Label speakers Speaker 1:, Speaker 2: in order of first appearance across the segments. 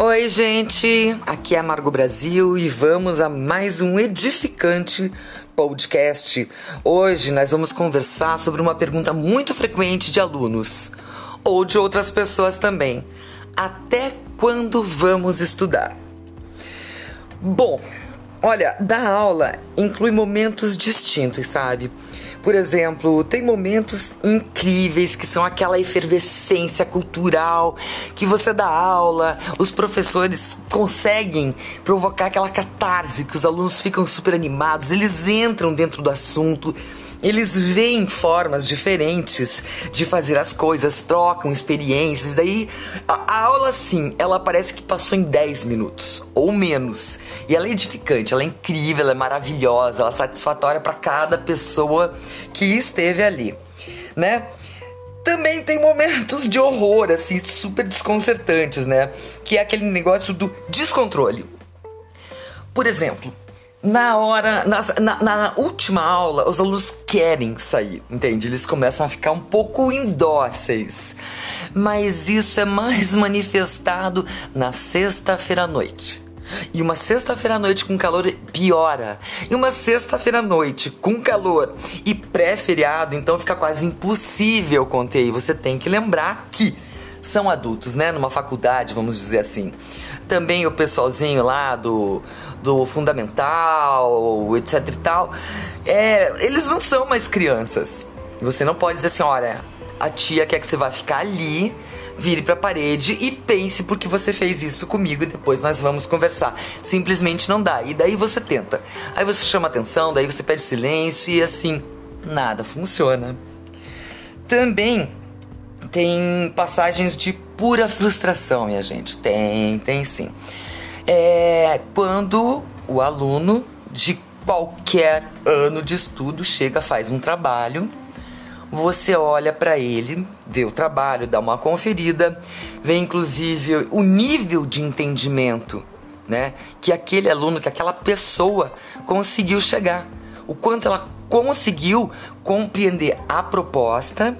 Speaker 1: Oi, gente! Aqui é a Brasil e vamos a mais um edificante podcast. Hoje nós vamos conversar sobre uma pergunta muito frequente de alunos ou de outras pessoas também. Até quando vamos estudar? Bom, olha, dar aula inclui momentos distintos, sabe? Por exemplo, tem momentos incríveis que são aquela efervescência cultural que você dá aula, os professores conseguem provocar aquela catarse que os alunos ficam super animados, eles entram dentro do assunto eles veem formas diferentes de fazer as coisas, trocam experiências. Daí a, a, aula, sim, ela parece que passou em 10 minutos ou menos. E ela é edificante, ela é incrível, ela é maravilhosa, ela é satisfatória para cada pessoa que esteve ali, né? Também tem momentos de horror, assim, super desconcertantes, né? Que é aquele negócio do descontrole. Por exemplo, na hora, na, na, na, última aula, os alunos querem sair, entende? Eles começam a ficar um pouco indóceis. Mas isso é mais manifestado na sexta-feira à noite. E uma sexta-feira à noite com calor piora. E uma sexta-feira à noite com calor e pré-feriado, então fica quase impossível conter. E você tem que lembrar que são adultos, né? Numa faculdade, vamos dizer assim. Também o pessoalzinho lá do, do fundamental, etc e tal, é, eles não são mais crianças. Você não pode dizer assim, olha, a tia quer que você vá ficar ali, vire para a parede e pense porque você fez isso comigo e depois nós vamos conversar. Simplesmente não dá. E daí você tenta. Aí você chama atenção, daí você pede silêncio e assim, nada funciona. Também tem passagens de pura frustração, minha gente. Tem, tem sim. É quando o aluno de qualquer ano de estudo chega, faz um trabalho, você olha para ele, vê o trabalho, dá uma conferida, vê inclusive o nível de entendimento, né, que aquele aluno, que aquela pessoa conseguiu chegar, o quanto ela conseguiu compreender a proposta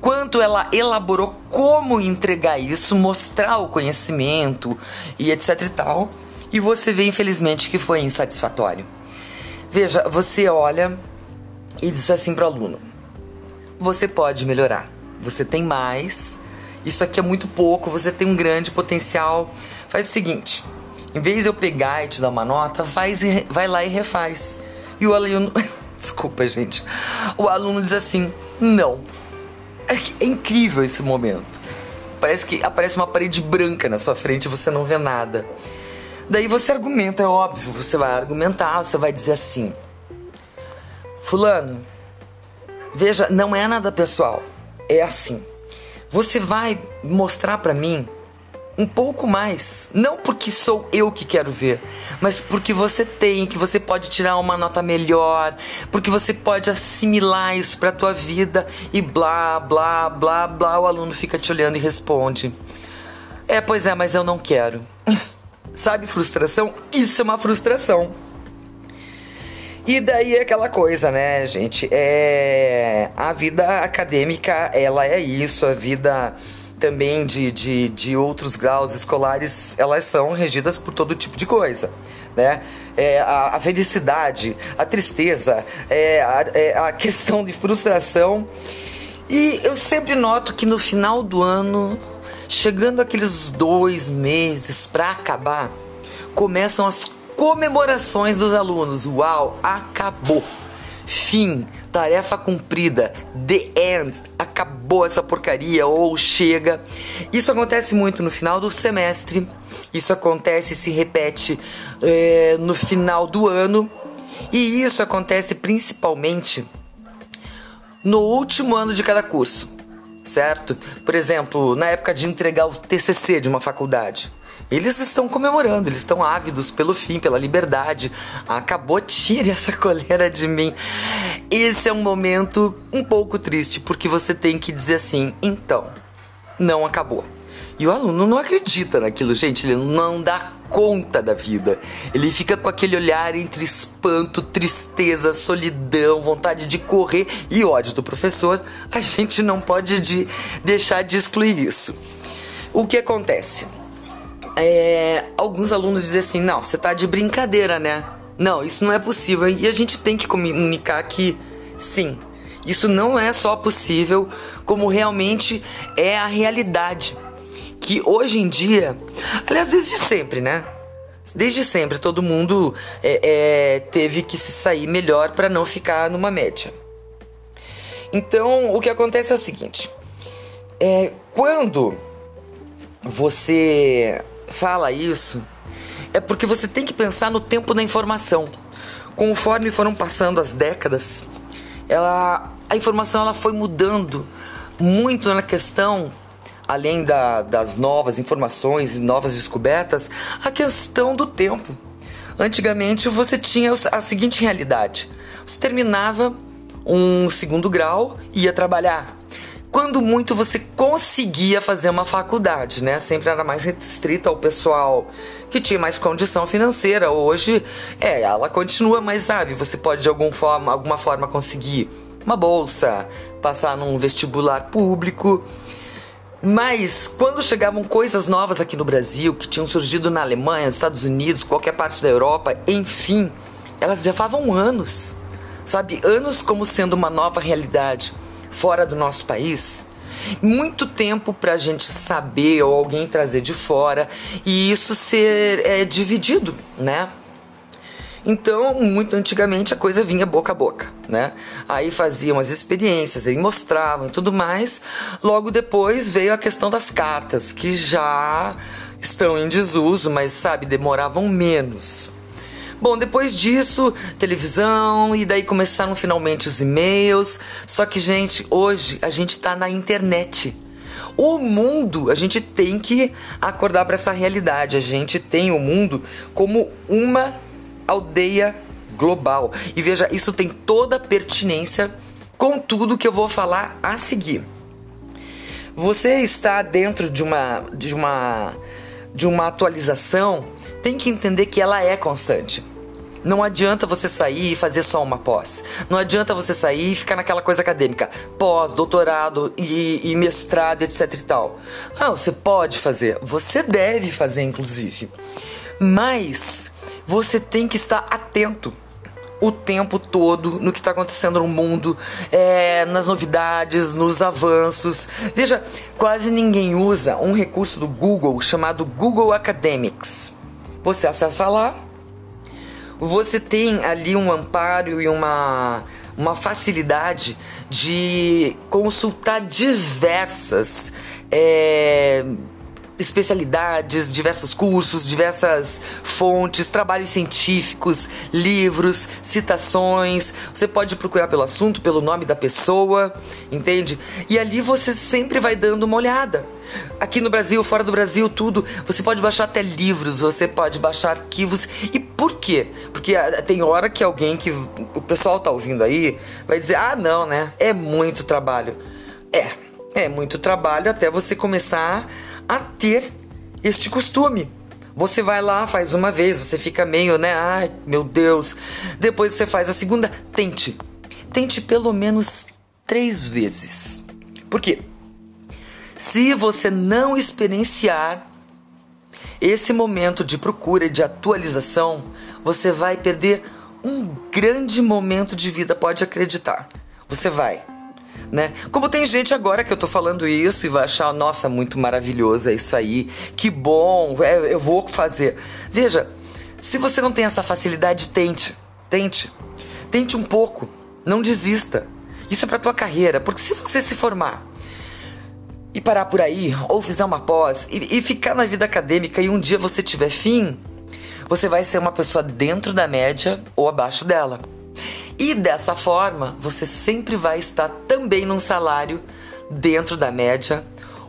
Speaker 1: quanto ela elaborou como entregar isso, mostrar o conhecimento e etc e tal. E você vê, infelizmente, que foi insatisfatório. Veja, você olha e diz assim para o aluno: você pode melhorar, você tem mais, isso aqui é muito pouco, você tem um grande potencial. Faz o seguinte: em vez de eu pegar e te dar uma nota, faz vai lá e refaz. E o aluno. Desculpa, gente. O aluno diz assim: não, é, é incrível esse momento. Parece que aparece uma parede branca na sua frente e você não vê nada. Daí você argumenta, é óbvio, você vai argumentar, você vai dizer assim: Fulano, veja, não é nada pessoal, é assim. Você vai mostrar para mim um pouco mais. Não porque sou eu que quero ver, mas porque você tem, que você pode tirar uma nota melhor, porque você pode assimilar isso para tua vida e blá, blá, blá, blá. O aluno fica te olhando e responde: É, pois é, mas eu não quero. Sabe frustração? Isso é uma frustração. E daí é aquela coisa, né, gente? É a vida acadêmica, ela é isso, a vida também de, de, de outros graus escolares, elas são regidas por todo tipo de coisa, né? É, a, a felicidade, a tristeza, é, a, é, a questão de frustração. E eu sempre noto que no final do ano, chegando aqueles dois meses para acabar, começam as comemorações dos alunos. Uau, acabou! Fim, tarefa cumprida, the end, acabou essa porcaria. Ou chega. Isso acontece muito no final do semestre, isso acontece e se repete é, no final do ano, e isso acontece principalmente no último ano de cada curso, certo? Por exemplo, na época de entregar o TCC de uma faculdade. Eles estão comemorando, eles estão ávidos pelo fim, pela liberdade. Acabou, tire essa coleira de mim. Esse é um momento um pouco triste, porque você tem que dizer assim: então, não acabou. E o aluno não acredita naquilo, gente, ele não dá conta da vida. Ele fica com aquele olhar entre espanto, tristeza, solidão, vontade de correr e ódio do professor. A gente não pode de deixar de excluir isso. O que acontece? é, alguns alunos dizem assim: não, você tá de brincadeira, né? Não, isso não é possível. E a gente tem que comunicar que sim, isso não é só possível, como realmente é a realidade. Que hoje em dia, aliás, desde sempre, né? Desde sempre, todo mundo é, é, teve que se sair melhor para não ficar numa média. Então, o que acontece é o seguinte: é, quando você fala isso, é porque você tem que pensar no tempo da informação. Conforme foram passando as décadas, ela, a informação ela foi mudando muito na questão, além da, das novas informações e novas descobertas, a questão do tempo. Antigamente você tinha a seguinte realidade: você terminava um segundo grau e ia trabalhar. Quando muito você conseguia fazer uma faculdade, né? Sempre era mais restrita ao pessoal que tinha mais condição financeira. Hoje, é, ela continua, mas sabe, você pode de forma, alguma forma conseguir uma bolsa, passar num vestibular público. Mas quando chegavam coisas novas aqui no Brasil, que tinham surgido na Alemanha, nos Estados Unidos, qualquer parte da Europa, enfim, elas levavam anos, sabe? Anos como sendo uma nova realidade fora do nosso país, muito tempo para a gente saber ou alguém trazer de fora e isso ser é, dividido, né? Então, muito antigamente a coisa vinha boca a boca, né? Aí faziam as experiências, aí mostravam e tudo mais. Logo depois veio a questão das cartas, que já estão em desuso, mas sabe, demoravam menos. Bom, depois disso, televisão e daí começaram finalmente os e-mails. Só que, gente, hoje a gente tá na internet. O mundo, a gente tem que acordar para essa realidade. A gente tem o mundo como uma aldeia global. E veja, isso tem toda a pertinência com tudo que eu vou falar a seguir. Você está dentro de uma de uma de uma atualização tem que entender que ela é constante. Não adianta você sair e fazer só uma pós. Não adianta você sair e ficar naquela coisa acadêmica, pós, doutorado e, e mestrado, etc e tal. Ah, você pode fazer, você deve fazer, inclusive. Mas você tem que estar atento o tempo todo no que está acontecendo no mundo, é, nas novidades, nos avanços. Veja, quase ninguém usa um recurso do Google chamado Google Academics. Você acessa lá, você tem ali um amparo e uma, uma facilidade de consultar diversas. É, especialidades, diversos cursos, diversas fontes, trabalhos científicos, livros, citações. Você pode procurar pelo assunto, pelo nome da pessoa, entende? E ali você sempre vai dando uma olhada. Aqui no Brasil, fora do Brasil, tudo. Você pode baixar até livros, você pode baixar arquivos. E por quê? Porque ah, tem hora que alguém que o pessoal tá ouvindo aí vai dizer: "Ah, não, né? É muito trabalho". É, é muito trabalho até você começar a ter este costume. Você vai lá, faz uma vez, você fica meio, né? Ai, meu Deus. Depois você faz a segunda. Tente. Tente pelo menos três vezes. Por quê? Se você não experienciar esse momento de procura e de atualização, você vai perder um grande momento de vida, pode acreditar. Você vai né? Como tem gente agora que eu tô falando isso e vai achar, nossa, muito maravilhoso, é isso aí, que bom, é, eu vou fazer. Veja, se você não tem essa facilidade, tente, tente, tente um pouco, não desista. Isso é para tua carreira, porque se você se formar e parar por aí, ou fizer uma pós e, e ficar na vida acadêmica e um dia você tiver fim, você vai ser uma pessoa dentro da média ou abaixo dela. E dessa forma, você sempre vai estar também num salário dentro da média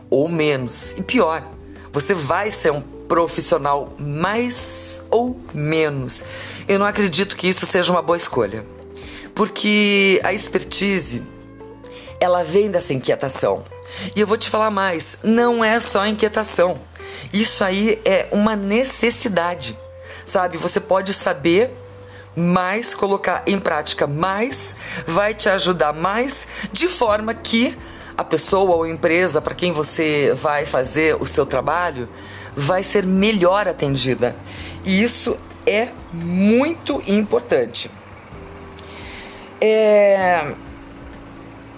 Speaker 1: ou menos. E pior, você vai ser um profissional mais ou menos. Eu não acredito que isso seja uma boa escolha. Porque a expertise ela vem dessa inquietação. E eu vou te falar mais, não é só inquietação. Isso aí é uma necessidade. Sabe, você pode saber mais colocar em prática mais, vai te ajudar mais, de forma que a pessoa ou empresa para quem você vai fazer o seu trabalho vai ser melhor atendida. E isso é muito importante. É...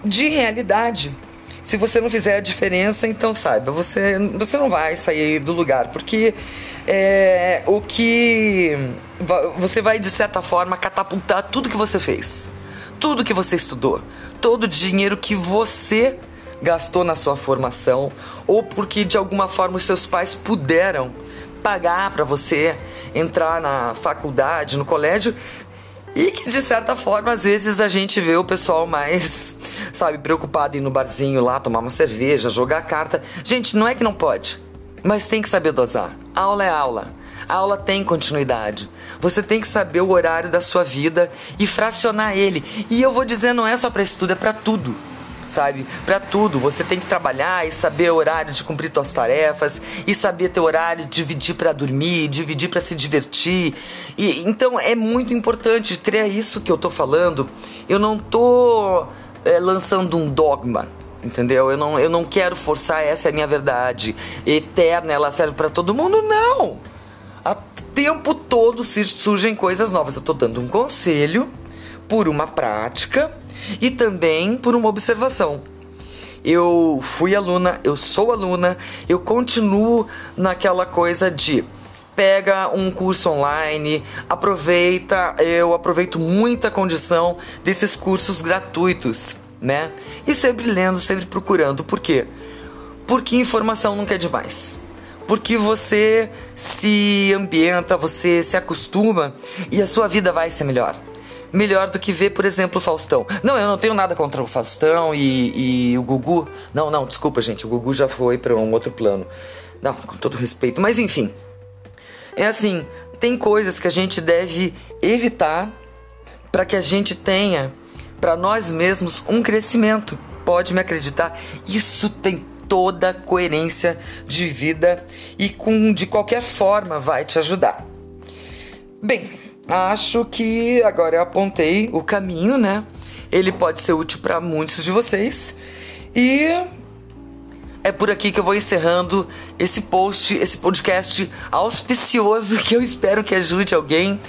Speaker 1: De realidade, se você não fizer a diferença, então saiba, você, você não vai sair do lugar, porque é, o que você vai de certa forma catapultar tudo que você fez, tudo que você estudou, todo o dinheiro que você gastou na sua formação ou porque de alguma forma os seus pais puderam pagar para você entrar na faculdade, no colégio, e que de certa forma às vezes a gente vê o pessoal mais, sabe, preocupado em ir no barzinho lá tomar uma cerveja, jogar carta. Gente, não é que não pode, mas tem que saber dosar. Aula é aula. A aula tem continuidade. Você tem que saber o horário da sua vida e fracionar ele. E eu vou dizer, não é só para estudo, é para tudo sabe? Para tudo. Você tem que trabalhar e saber o horário de cumprir suas tarefas e saber ter horário dividir para dormir, dividir para se divertir. E então é muito importante ter isso que eu tô falando. Eu não tô é, lançando um dogma. Entendeu? Eu não, eu não quero forçar, essa é a minha verdade eterna, ela serve para todo mundo, não! Tempo todo surgem coisas novas. Eu tô dando um conselho por uma prática e também por uma observação. Eu fui aluna, eu sou aluna, eu continuo naquela coisa de pega um curso online, aproveita, eu aproveito muita condição desses cursos gratuitos, né? E sempre lendo, sempre procurando. Por quê? Porque informação nunca é demais. Porque você se ambienta, você se acostuma e a sua vida vai ser melhor melhor do que ver, por exemplo, o Faustão. Não, eu não tenho nada contra o Faustão e, e o Gugu. Não, não, desculpa, gente. O Gugu já foi para um outro plano. Não, com todo respeito. Mas enfim. É assim, tem coisas que a gente deve evitar para que a gente tenha para nós mesmos um crescimento. Pode me acreditar, isso tem toda coerência de vida e com de qualquer forma vai te ajudar. Bem, acho que agora eu apontei o caminho, né? Ele pode ser útil para muitos de vocês. E é por aqui que eu vou encerrando esse post, esse podcast auspicioso que eu espero que ajude alguém.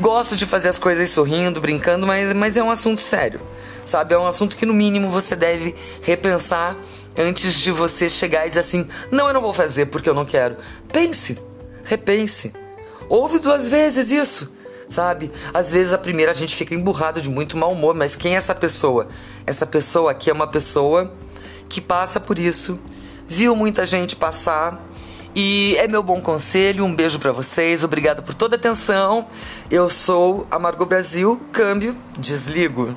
Speaker 1: Gosto de fazer as coisas sorrindo, brincando, mas, mas é um assunto sério, sabe? É um assunto que no mínimo você deve repensar antes de você chegar e dizer assim: não, eu não vou fazer porque eu não quero. Pense, repense. Ouve duas vezes isso sabe? Às vezes a primeira a gente fica emburrado de muito mau humor, mas quem é essa pessoa? Essa pessoa aqui é uma pessoa que passa por isso, viu muita gente passar e é meu bom conselho. Um beijo para vocês, obrigado por toda a atenção. Eu sou a Margot Brasil, câmbio, desligo.